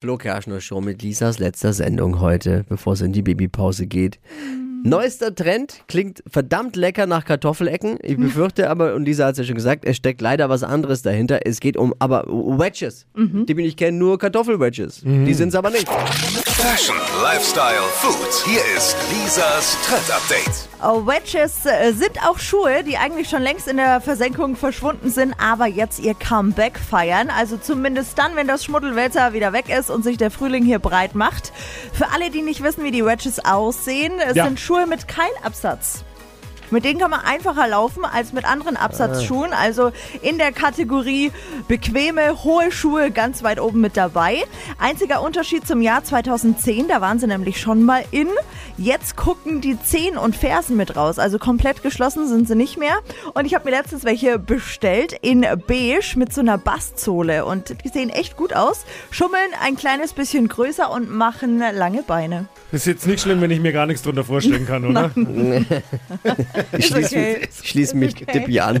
Flo Kerschner Show mit Lisas letzter Sendung heute, bevor es in die Babypause geht. Neuester Trend klingt verdammt lecker nach Kartoffelecken. Ich befürchte aber, und Lisa hat es ja schon gesagt, es steckt leider was anderes dahinter. Es geht um aber Wedges. Die bin ich kenne nur Kartoffelwedges. Die sind es aber nicht. Fashion, Lifestyle, Food. Hier ist Lisas Trend Update. Oh, Wedges äh, sind auch Schuhe, die eigentlich schon längst in der Versenkung verschwunden sind, aber jetzt ihr Comeback feiern. Also zumindest dann, wenn das Schmuddelwetter wieder weg ist und sich der Frühling hier breit macht. Für alle, die nicht wissen, wie die Wedges aussehen, es Ja. sind Schuhe mit Keilabsatz. Mit denen kann man einfacher laufen als mit anderen Absatzschuhen. Also in der Kategorie bequeme, hohe Schuhe ganz weit oben mit dabei. Einziger Unterschied zum Jahr 2010, da waren sie nämlich schon mal in. Jetzt gucken die Zehen und Fersen mit raus. Also komplett geschlossen sind sie nicht mehr. Und ich habe mir letztens welche bestellt in beige mit so einer Bastsohle. Und die sehen echt gut aus. Schummeln ein kleines bisschen größer und machen lange Beine. Ist jetzt nicht schlimm, wenn ich mir gar nichts drunter vorstellen kann, oder? Ich schließe okay. ich schließ mich okay. An.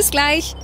Bis gleich.